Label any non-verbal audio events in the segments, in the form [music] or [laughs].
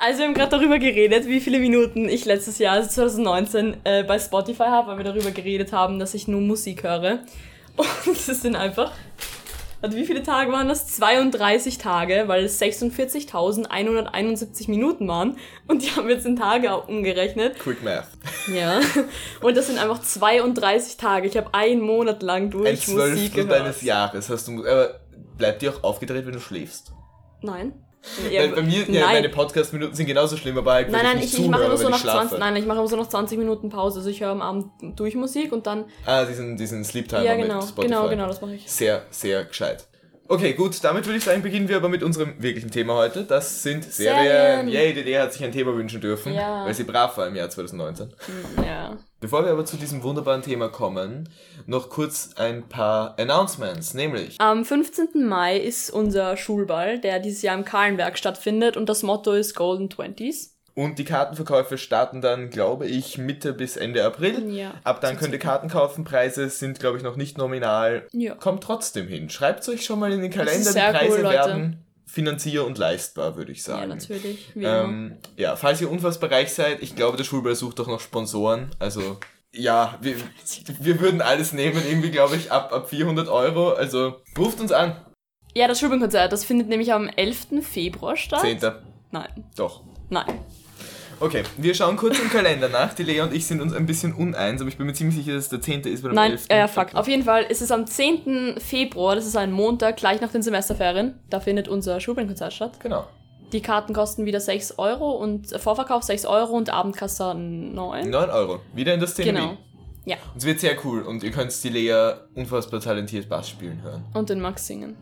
Also wir haben gerade darüber geredet, wie viele Minuten ich letztes Jahr, also 2019, äh, bei Spotify habe, weil wir darüber geredet haben, dass ich nur Musik höre. Und das sind einfach. Also wie viele Tage waren das? 32 Tage, weil es 46.171 Minuten waren. Und die haben jetzt in Tage umgerechnet. Quick Math. Ja. Und das sind einfach 32 Tage. Ich habe einen Monat lang durch Ein Musik gehört. deines Jahres hast du. Aber bleibt dir auch aufgedreht, wenn du schläfst? Nein. Weil bei mir, ja, meine Podcast-Minuten sind genauso schlimm, aber halt, Nein, nein, ich ich, ich mache immer so nach ich schlafe. 20, nein, ich mache immer so nach 20 Minuten Pause. Also ich höre am Abend durch Musik und dann. Ah, diesen, diesen Sleep Timer Ja, genau, mit Spotify. genau, genau, das mache ich. Sehr, sehr gescheit. Okay, gut, damit würde ich sagen, beginnen wir aber mit unserem wirklichen Thema heute. Das sind Serien. Serien. Yay, die DD hat sich ein Thema wünschen dürfen, Ja. weil sie brav war im Jahr 2019. Ja. Bevor wir aber zu diesem wunderbaren Thema kommen, noch kurz ein paar Announcements, nämlich Am 15. Mai ist unser Schulball, der dieses Jahr im Kahlenberg stattfindet und das Motto ist Golden Twenties. Und die Kartenverkäufe starten dann, glaube ich, Mitte bis Ende April. Ja. Ab dann könnt ihr Karten kaufen. Preise sind, glaube ich, noch nicht nominal. Ja. Kommt trotzdem hin. Schreibt euch schon mal in den Kalender. Die Preise cool, werden finanzier und leistbar, würde ich Ja, sagen. natürlich. Wie immer. Ähm, ja, falls ihr unfassbar reich seid, ich glaube, der Schulball sucht doch noch Sponsoren. Also, ja, wir, wir würden alles nehmen, irgendwie, glaube ich, ab, ab 400 Euro. Also, ruft uns an. Ja, das Schulbandkonzert, das findet nämlich am 11. Februar statt. 10. Nein, Doch. Nein. Okay, wir schauen kurz im Kalender nach. Die Lea und ich sind uns ein bisschen uneins, aber ich bin mir ziemlich sicher, dass es der 10. ist, weil am Nein, 11. äh, fuck. Auf jeden Fall ist es am 10. Februar, das ist ein Montag, gleich nach den Semesterferien. Da findet unser Schulbandkonzert statt. Genau. Die Karten kosten wieder 6 Euro und äh, Vorverkauf 6 Euro und Abendkasse 9. 9 Euro. Wieder in das Szene Genau. Ja. Und es wird sehr cool und ihr könnt die Lea unfassbar talentiert Bass spielen hören. Und den Max singen.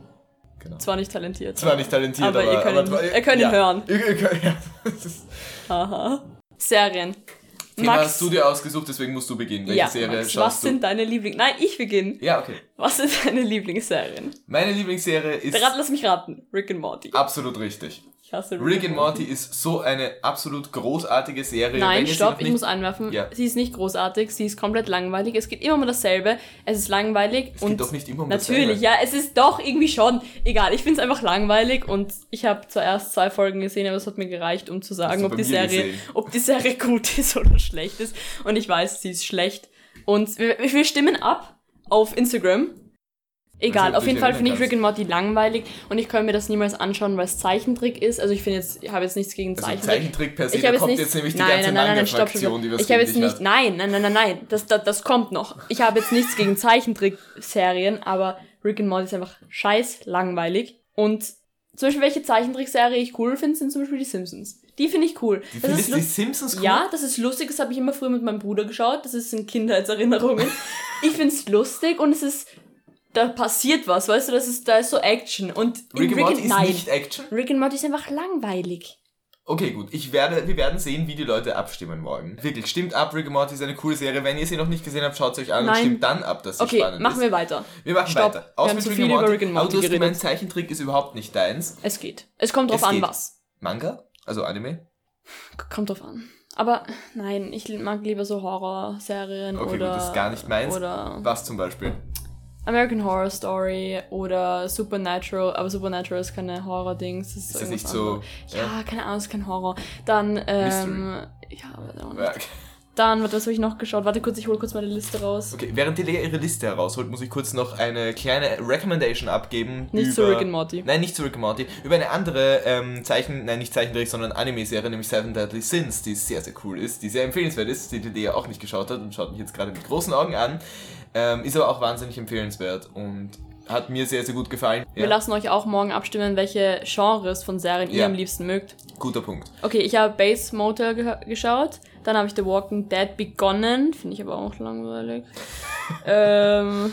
Genau. Zwar nicht talentiert. Zwar nicht talentiert, Aber aber, ihr könnt aber, ihn- ihr könnt ihn ja. hören. Ihr, ihr könnt, ja. Aha. Serien. Thema Max, hast du dir ausgesucht, deswegen musst du beginnen. Welche ja, Serie Max, schaust was du? sind deine Lieblings... Nein, ich beginne. ja, okay. Was sind [laughs] deine Lieblingsserien? Meine Lieblingsserie ist Rat, lass mich raten. Rick and Morty. absolut richtig. Ich hasse Rick and Morty ist so eine absolut großartige Serie. Nein, stopp, ich muss einwerfen. Ja. Sie ist nicht großartig, sie ist komplett langweilig. Es geht immer um dasselbe. Es ist langweilig Es und geht doch nicht immer um natürlich, dasselbe. ja, es ist doch irgendwie schon. Egal, ich finde es einfach langweilig und ich habe zuerst zwei Folgen gesehen, aber es hat mir gereicht, um zu sagen, ob die Serie, gesehen? ob die Serie [laughs] gut ist oder schlecht ist. Und ich weiß, sie ist schlecht. Und wir, wir stimmen ab auf Instagram. Egal, Also, auf jeden Fall finde ich. Rick and Morty langweilig und ich kann mir das niemals anschauen, weil es Zeichentrick ist. Also ich finde jetzt, ich habe jetzt nichts gegen Also Zeichentrick. Zeichentrick per se, Ich da jetzt kommt nicht, jetzt nämlich die nein, ganze nein, nein, nein, stopp, stopp. die was Ich habe jetzt nicht, hat. nein, nein, nein, nein, nein, das, das, das kommt noch. Ich habe jetzt nichts gegen Zeichentrickserien, aber Rick and Morty ist einfach scheiß langweilig. Und zum Beispiel, welche Zeichentrickserie ich cool finde, sind zum Beispiel die Simpsons. Die finde ich cool. Du Das ist die Simpsons cool? ja, das ist lustig, das habe ich immer früher mit meinem Bruder geschaut. Das ist in Kindheitserinnerungen. [laughs] ich finde es lustig und es ist, da passiert was, weißt du, das ist, da ist so Action. Und in Rick and Morty ist nein. nicht Action? Rick and Morty ist einfach langweilig. Okay, gut. Ich werde, wir werden sehen, wie die Leute abstimmen morgen. Wirklich, stimmt ab. Rick and Morty ist eine coole Serie. Wenn ihr sie noch nicht gesehen habt, schaut sie euch an Nein. und stimmt dann ab, dass sie Okay, spannend machen ist. wir weiter. Wir machen Stopp. weiter. Wir haben zu viel über Rick and Aber Morty du hast gemeint. Zeichentrick ist überhaupt nicht deins. Es geht. Es kommt drauf Es an, geht. was. Manga? Also Anime? Kommt drauf an. Aber nein, ich mag lieber so Horrorserien Okay, oder. gut, das ist gar nicht meins. Oder Was zum Beispiel? American Horror Story oder Supernatural. Aber Supernatural ist keine Horror-Dings. Ist das irgendwas nicht so- anderes. Ja, keine Ahnung, ist kein Horror. Dann, ähm. Ja, aber auch nicht. Dann, was habe ich noch geschaut? Warte kurz, ich hole kurz meine Liste raus. Okay, während die Lea ihre Liste herausholt, muss ich kurz noch eine kleine Recommendation abgeben. Nicht über, zu Rick and Morty. Nein, nicht zu Rick and Morty. Über eine andere ähm, Zeichen, nein, nicht Zeichentrick, sondern Anime-Serie, nämlich Seven Deadly Sins, die sehr, sehr cool ist, die sehr empfehlenswert ist, die die Lea auch nicht geschaut hat und schaut mich jetzt gerade mit großen Augen an. Ähm, ist aber auch wahnsinnig empfehlenswert und hat mir sehr, sehr gut gefallen. Wir lassen euch auch morgen abstimmen, welche Genres von Serien ihr Ja. am liebsten mögt. Guter Punkt. Okay, ich habe Base ge geschaut. Dann habe ich The Walking Dead begonnen. Finde ich aber auch langweilig. ähm,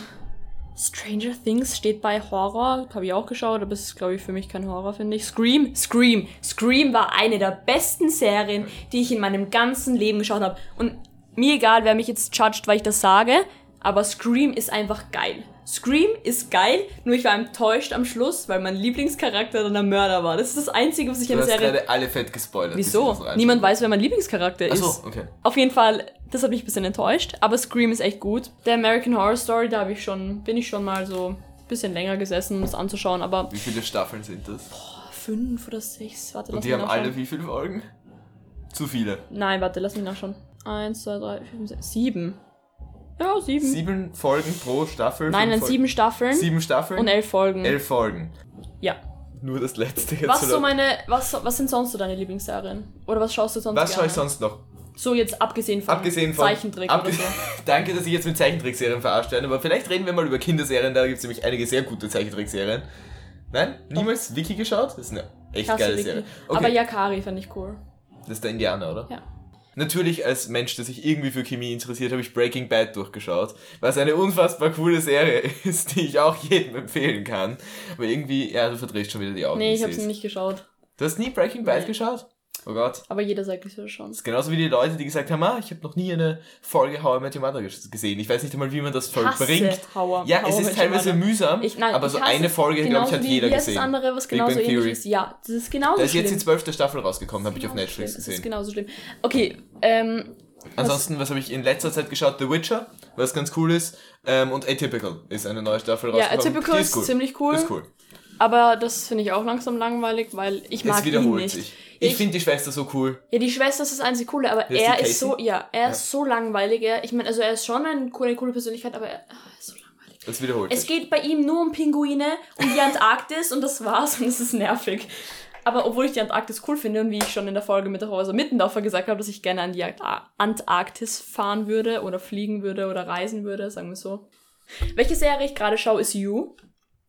Stranger Things steht bei Horror. Habe ich auch geschaut, aber es ist, glaube ich, für mich kein Horror, finde ich. Scream, Scream. Scream war eine der besten Serien, die ich in meinem ganzen Leben geschaut habe. Und mir egal, wer mich jetzt judgt, weil ich das sage, aber Scream ist einfach geil. Scream ist geil, nur ich war enttäuscht am Schluss, weil mein Lieblingscharakter dann der Mörder war. Das ist das Einzige, was ich Du in der Serie gerade alle fett gespoilert. Wieso? Niemand weiß, wer mein Lieblingscharakter ist. Achso, okay. Auf jeden Fall, das hat mich ein bisschen enttäuscht, aber Scream ist echt gut. Der American Horror Story, da habe ich schon, bin ich schon mal so ein bisschen länger gesessen, um es anzuschauen, aber Wie viele Staffeln sind das? fünf oder sechs. Warte, lass Und die haben nachschauen. alle wie viele Folgen? Zu viele. Nein, warte, lass mich nachschauen. Eins, zwei, drei, vier, fünf, sechs, sieben. Ja, sieben. Sieben Folgen pro Staffel. Nein, dann Folgen. sieben Staffeln Sieben Staffeln. und elf Folgen. elf Folgen. Ja. Nur das letzte jetzt. Was oder? so meine, was, was sind sonst so deine Lieblingsserien? Oder was schaust du sonst Was schaue ich sonst noch? So jetzt abgesehen von, Abgesehen von. Zeichentrick oder so. [laughs] Danke, dass ich jetzt mit Zeichentrickserien verarscht werde, aber vielleicht reden wir mal über Kinderserien, da gibt es nämlich einige sehr gute Zeichentrickserien. Nein? Niemals Wiki geschaut? Das ist eine echt Klasse, geile wirklich. Serie. Okay. Aber Yakari fand ich cool. Das ist der Indianer, oder? Ja. Natürlich als Mensch, der sich irgendwie für Chemie interessiert, habe ich Breaking Bad durchgeschaut, was eine unfassbar coole Serie [laughs] ist, die ich auch jedem empfehlen kann. Aber irgendwie, ja, du verdrehst schon wieder die Augen. Nee, ich hab's seh's. nicht geschaut. Du hast nie Breaking Bad Nee. geschaut? Oh Gott. Aber jeder sagt, ich soll schauen. Das ist genauso wie die Leute, die gesagt haben, ah, ich habe noch nie eine Folge How I Met Your Mother ges- gesehen. Ich weiß nicht einmal, wie man das vollbringt. How, Ja, How es ist teilweise mühsam, Ich, nein, aber so eine es Folge, glaube ich, hat jeder gesehen. das andere, was genauso ähnlich ist. Ja, das ist genauso Da ist jetzt die zwölfte Staffel rausgekommen, habe ich auf Netflix schlimm. Es ist gesehen. genauso schlimm. Okay, ähm, Ansonsten, was habe ich in letzter Zeit geschaut? The Witcher, was ganz cool ist. Ähm, und Atypical ist eine neue Staffel ja, rausgekommen. Atypical Die ist ziemlich cool. Ist cool. Aber das finde ich auch langsam langweilig, weil ich mag es ihn wiederholt nicht. sich. Ich, Ich- finde die Schwester so cool. Ja, die Schwester ist das einzige Coole, aber ist er ist so, ja, er ist so langweilig. Er, ich meine, also er ist schon eine coole, coole Persönlichkeit, aber er er ist so langweilig. Es wiederholt Es sich. geht bei ihm nur um Pinguine und die Antarktis und das war's und es ist nervig. Aber obwohl ich die Antarktis cool finde und wie ich schon in der Folge mit der Häuser Mittendorfer gesagt habe, dass ich gerne an die Ant- Antarktis fahren würde oder fliegen würde oder reisen würde, sagen wir so. Welche Serie ich gerade schaue, ist You.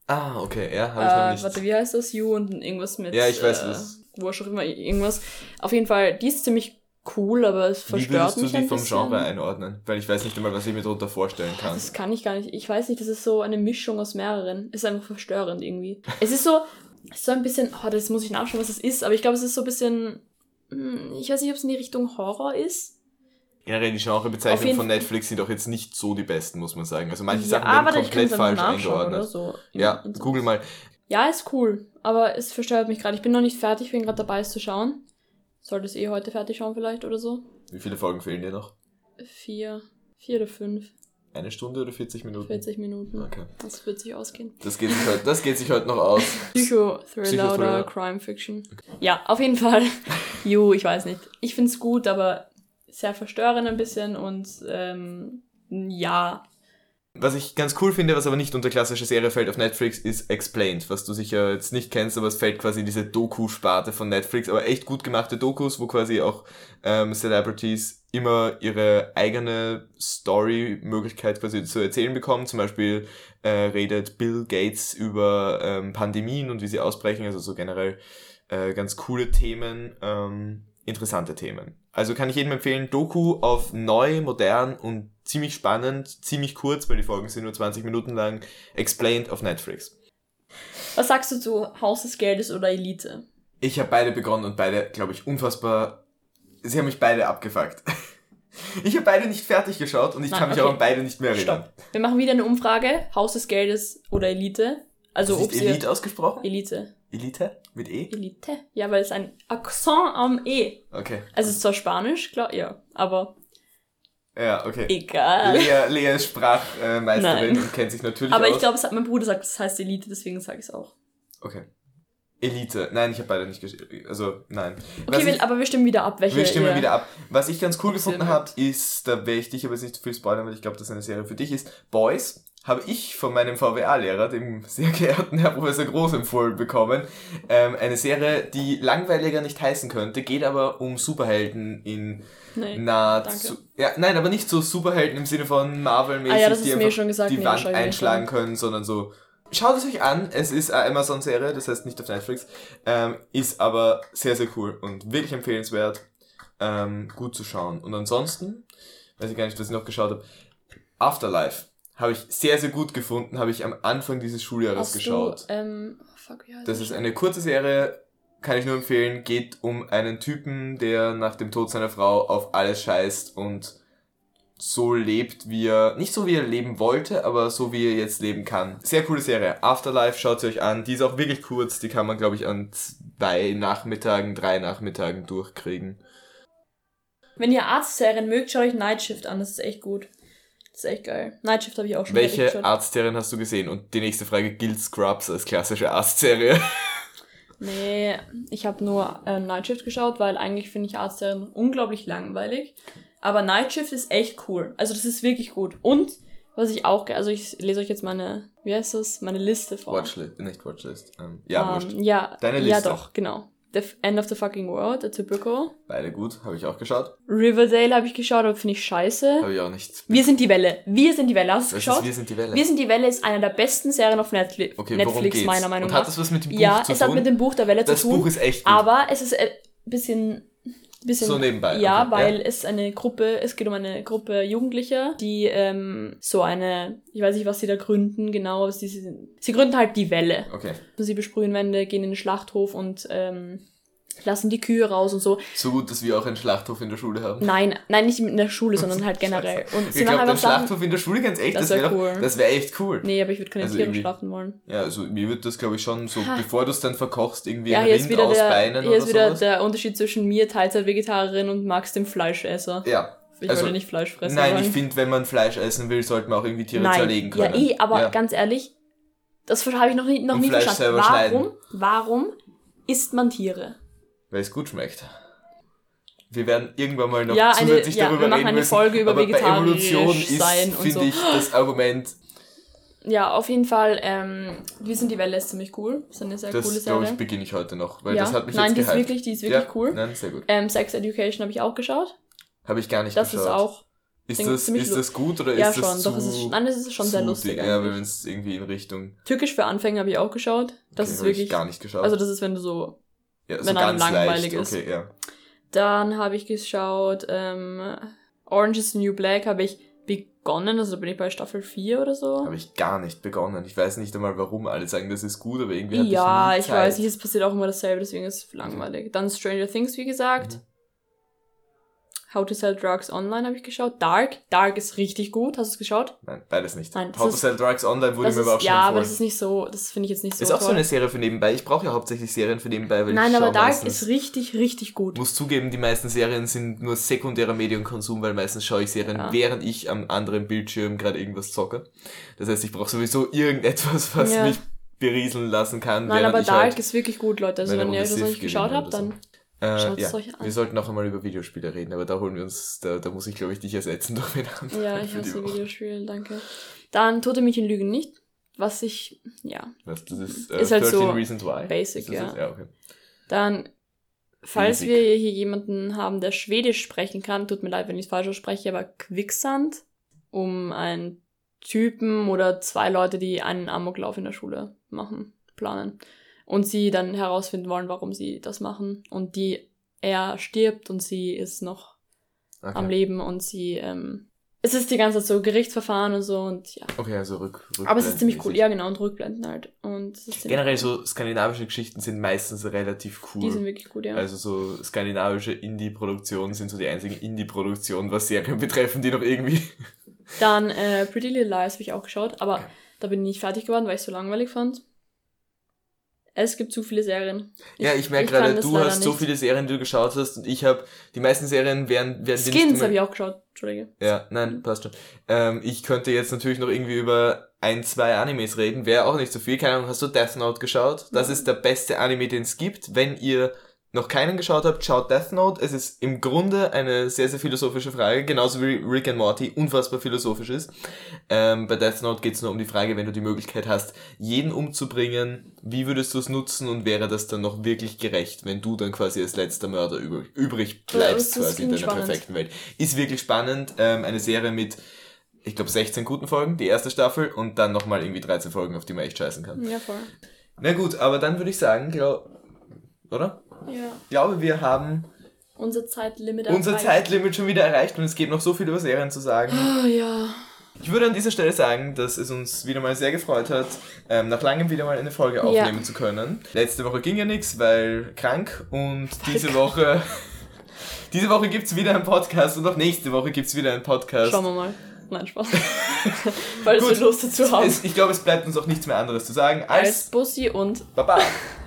Ah, okay, ja, habe ich noch Äh, nicht. warte, wie heißt das? You und irgendwas mit. Ja, ich weiß, äh, was- Wurscht auch immer, irgendwas. Auf jeden Fall, die ist ziemlich cool, aber es Wie verstört würdest du mich die vom bisschen. Genre einordnen? Weil ich weiß nicht einmal, was ich mir darunter vorstellen kann. Das kann ich gar nicht. Ich weiß nicht, das ist so eine Mischung aus mehreren. Ist einfach verstörend irgendwie. Es ist so, [laughs] es so ein bisschen, oh, das muss ich nachschauen, was es ist, aber ich glaube, es ist so ein bisschen, hm, ich weiß nicht, ob es in die Richtung Horror ist. Generell die Genrebezeichnungen von Netflix sind doch jetzt nicht so die besten, muss man sagen. Also manche ja, Sachen werden komplett falsch eingeordnet. so. Ja, In- in- google mal. Ja, ist cool, aber es verstört mich gerade. Ich bin noch nicht fertig, bin gerade dabei, es zu schauen. Sollte es eh heute fertig schauen vielleicht oder so. Wie viele Folgen fehlen dir noch? Vier, vier oder fünf, Eine Stunde oder 40 Minuten? 40 Minuten. Okay. Das wird sich ausgehen. Das geht sich heute, das geht sich heute noch aus. [laughs] Psycho-Thriller Psychothriller. oder Crime-Fiction. Ja, auf jeden Fall. [laughs] Jo, ich weiß nicht. Ich find's gut, aber sehr verstörend ein bisschen und ähm, ja. Was ich ganz cool finde, was aber nicht unter klassische Serie fällt auf Netflix, ist Explained, was du sicher jetzt nicht kennst, aber es fällt quasi in diese Doku-Sparte von Netflix, aber echt gut gemachte Dokus, wo quasi auch ähm, Celebrities immer ihre eigene Story-Möglichkeit quasi zu erzählen bekommen. Zum Beispiel äh, redet Bill Gates über ähm, Pandemien und wie sie ausbrechen, also so generell äh, ganz coole Themen, ähm, interessante Themen. Also kann ich jedem empfehlen, Doku auf neu, modern und ziemlich spannend, ziemlich kurz, weil die Folgen sind nur 20 Minuten lang, explained auf Netflix. Was sagst du zu Haus des Geldes oder Elite? Ich habe beide begonnen und beide, glaube ich, unfassbar. Sie haben mich beide abgefuckt. [laughs] Ich habe beide nicht fertig geschaut und ich Nein, kann mich okay. auch an beide nicht mehr erinnern. Stopp. Wir machen wieder eine Umfrage. Haus des Geldes oder Elite? Also ist ob Elite ausgesprochen? Elite. Elite? Mit E? Elite? Ja, weil es ein Akzent am E. Okay. Also es ist zwar Spanisch, klar, ja, aber Ja, okay. egal. Lea, Lea ist Sprachmeisterin Nein. und kennt sich natürlich Aber aus. ich glaube, mein Bruder sagt, das heißt Elite, deswegen sage ich es auch. Okay. Elite. Nein, ich habe beide nicht geschrieben. Also, nein. Okay, ich- aber wir stimmen wieder ab, welche. Wir stimmen ihr- wieder ab. Was ich ganz cool gefunden habe, ist, da werde ich dich aber jetzt nicht zu viel spoilern, weil ich glaube, das eine Serie für dich ist. Boys habe ich von meinem VWA-Lehrer, dem sehr geehrten Herr Professor Groß, empfohlen bekommen. Ähm, eine Serie, die langweiliger nicht heißen könnte, geht aber um Superhelden in Nee. nahezu. Ja, nein, aber nicht so Superhelden im Sinne von Marvel-mäßig, Ah ja, die einfach schon gesagt, die nee, Wand einschlagen können, sondern so. Schaut es euch an, es ist eine Amazon-Serie, das heißt nicht auf Netflix, ähm, ist aber sehr, sehr cool und wirklich empfehlenswert, ähm, gut zu schauen. Und ansonsten, weiß ich gar nicht, was ich noch geschaut habe, Afterlife habe ich sehr, sehr gut gefunden, habe ich am Anfang dieses Schuljahres Hast geschaut. Du, ähm, oh fuck, wie heißt Das ist eine kurze Serie, kann ich nur empfehlen, geht um einen Typen, der nach dem Tod seiner Frau auf alles scheißt und so lebt, wie er, nicht so wie er leben wollte, aber so wie er jetzt leben kann. Sehr coole Serie. Afterlife, schaut sie euch an. Die ist auch wirklich kurz, die kann man, glaube ich, an zwei Nachmittagen, drei Nachmittagen durchkriegen. Wenn ihr Arztserien mögt, schaut euch Night Shift an, das ist echt gut. Das ist echt geil. Night Shift habe ich auch schon Welche. Arztserien hast du gesehen? Und die nächste Frage, gilt Scrubs als klassische Arztserie? [laughs] Nee, ich habe nur äh, Night Shift geschaut, weil eigentlich finde ich Arztserien unglaublich langweilig. Aber Night Shift ist echt cool. Also das ist wirklich gut. Und was ich auch, also ich lese euch jetzt meine, wie heißt das, meine Liste vor. Watchlist, nicht Watchlist. Ähm, ja, wurscht. ähm, ja, Deine ja Liste. doch, genau. The End of the Fucking World, a typical. Beide gut, habe ich auch geschaut. Riverdale habe ich geschaut, aber finde ich scheiße. Habe ich auch nicht. Wir sind die Welle. Wir sind die Welle. Hast du geschaut? Wir sind die Welle? Wir sind die Welle ist einer der besten Serien auf Netflix, okay, Netflix meiner Meinung Und nach. hat das was mit dem Buch ja, zu es tun? hat mit dem Buch der Welle das zu tun. Buch ist echt gut. aber es ist ein bisschen, bisschen So nebenbei, Ja, okay, weil ja. es eine Gruppe, es geht um eine Gruppe Jugendlicher, die ähm, so eine, ich weiß nicht, was sie da gründen, genau, sie, sie gründen halt die Welle. Okay. Sie besprühen Wände, gehen in den Schlachthof und ähm, lassen die Kühe raus und so. So gut, dass wir auch einen Schlachthof in der Schule haben. Nein, nein, nicht in der Schule, sondern halt [laughs] generell. Und ich glaube, einfach Sachen. Schlachthof in der Schule ganz echt, Das das wär wäre cool. das wäre echt cool. Nee, aber ich würde keine Also Tiere schlachten wollen. Ja, also mir wird das, glaube ich, schon so, Ha. bevor du es dann verkochst, irgendwie Ja, ein hier Rind wieder, der, ausbeinen hier oder ist wieder sowas. der Unterschied zwischen mir, Teilzeit-Vegetarierin und Max, dem Fleischesser. ja. Ich also, würde nicht Fleisch fressen Nein, wollen. ich finde, wenn man Fleisch essen will, sollte man auch irgendwie Tiere Nein, zerlegen können. Ja, eh, aber Ja. ganz ehrlich, das habe ich noch nie, noch Und nie Fleisch verstanden. Warum, warum isst man Tiere? Weil es gut schmeckt. Wir werden irgendwann mal noch Ja, eine- zusätzlich ja, darüber wir machen reden eine müssen. Folge über aber bei Evolution ist, sein und finde so. ich, das Argument, Ja, auf jeden Fall, ähm, Wir sind die Welle ist ziemlich cool. Das ist eine sehr coole das glaube Serie. ich beginne ich heute noch, weil ja. das hat mich Nein, jetzt die ist wirklich, die ist wirklich ja, cool. Nein, sehr gut. Ähm, Sex Education habe ich auch geschaut. Habe ich gar nicht Das geschaut. ist auch, Ist das, ist das gut oder ja ist schon, das zu, doch, es ist, nein, es ist schon sehr zu lustig? Ja, wenn es irgendwie in Richtung. Türkisch für Anfänger habe ich auch geschaut. Das okay, ist habe ich wirklich, gar nicht geschaut. also das ist, wenn du so ja, wenn einem langweilig leicht. ist. Okay, ja. Dann habe ich geschaut, ähm, Orange is the New Black habe ich begonnen, also da bin ich bei Staffel 4 oder so. Habe ich gar nicht begonnen. Ich weiß nicht einmal, warum alle sagen, das ist gut, aber irgendwie hatte Ja, ich ich weiß nicht, es passiert auch immer dasselbe, deswegen ist es langweilig. Dann Stranger Things, wie gesagt. Mhm. How to Sell Drugs Online habe ich geschaut. Dark. Dark ist richtig gut. Hast du es geschaut? Nein, beides nicht. Nein, How to ist- Sell Drugs Online wurde mir aber auch schon ja, aber empfohlen. das ist nicht so, das finde ich jetzt nicht so Ist auch so eine Serie für nebenbei. Ich brauche ja hauptsächlich Serien für nebenbei, weil Nein, ich aber Dark ist richtig, richtig gut. muss zugeben, die meisten Serien sind nur sekundärer Medienkonsum, weil meistens schaue ich Serien, Ja. während ich am anderen Bildschirm gerade irgendwas zocke. Das heißt, ich brauche sowieso irgendetwas, [laughs] was Ja. mich berieseln lassen kann, Nein, aber ich Dark halt, ist wirklich gut, Leute. Also wenn ihr das noch nicht geschaut habt, so. Äh, schaut ja, euch an. wir sollten auch einmal über Videospiele reden, aber da holen wir uns, da, da muss ich glaube ich dich ersetzen durch wen anderen Ja, ich hasse. Videospiele, danke. Dann Tote Mädchen lügen nicht. Was ich, ja. Was, das ist, äh, Ist halt 13 so Reasons Why. basic, das ja. jetzt? ja okay. Dann, falls Basic. wir hier jemanden haben, der Schwedisch sprechen kann, tut mir leid, wenn ich es falsch ausspreche, aber Quicksand, um einen Typen oder zwei Leute, die einen Amoklauf in der Schule machen, planen. Und sie dann herausfinden wollen, warum sie das machen. Und die, er stirbt und sie ist noch Okay. am Leben und sie, ähm, es ist die ganze Zeit so Gerichtsverfahren und so und ja. Okay, also rück, Aber es ist ziemlich cool, ja genau, und Rückblenden halt. Und Generell cool. so skandinavische Geschichten sind meistens relativ cool. Die sind wirklich gut, ja. Also so skandinavische Indie-Produktionen sind so die einzigen Indie-Produktionen, was Serien betreffen, die noch irgendwie... Dann äh, Pretty Little Lies habe ich auch geschaut, aber Okay. da bin ich nicht fertig geworden, weil ich es so langweilig fand. Es gibt zu viele Serien. ja, ich merke gerade, du hast so viele Serien, die du geschaut hast und ich habe die meisten Serien werden, werden Skins habe ich auch geschaut, Entschuldige. Ja, nein, passt schon. Ähm, ich könnte jetzt natürlich noch irgendwie über ein, zwei Animes reden, wäre auch nicht so viel. Keine Ahnung, hast du Death Note geschaut? Das Mhm. ist der beste Anime, den es gibt. Wenn ihr noch keinen geschaut habt, schaut Death Note. Es ist im Grunde eine sehr, sehr philosophische Frage, genauso wie Rick and Morty unfassbar philosophisch ist. Ähm, bei Death Note geht es nur um die Frage, wenn du die Möglichkeit hast, jeden umzubringen, wie würdest du es nutzen und wäre das dann noch wirklich gerecht, wenn du dann quasi als letzter Mörder übrig, übrig bleibst das quasi in deiner spannend. perfekten Welt. Ist wirklich spannend. Ähm, eine Serie mit, ich glaube, 16 guten Folgen, die erste Staffel und dann nochmal irgendwie 13 Folgen, auf die man echt scheißen kann. Ja, voll. Na gut, aber dann würde ich sagen, glaub, oder? Ja. Ich glaube, wir haben Unser Zeitlimit unser. Zeitlimit schon wieder erreicht und es gibt noch so viel über Serien zu sagen. Oh, ja. Ich würde an dieser Stelle sagen, dass es uns wieder mal sehr gefreut hat, ähm, nach langem wieder mal eine Folge Ja. aufnehmen zu können. Letzte Woche ging ja nichts, weil krank und diese Woche. [laughs] Diese Woche gibt's wieder einen Podcast und auch nächste Woche gibt's wieder einen Podcast. Schauen wir mal. Nein, Spaß. [laughs] Falls Gut. wir Lust dazu haben. Es, ich glaube, es bleibt uns auch nichts mehr anderes zu sagen Als als Bussi und Baba. [laughs]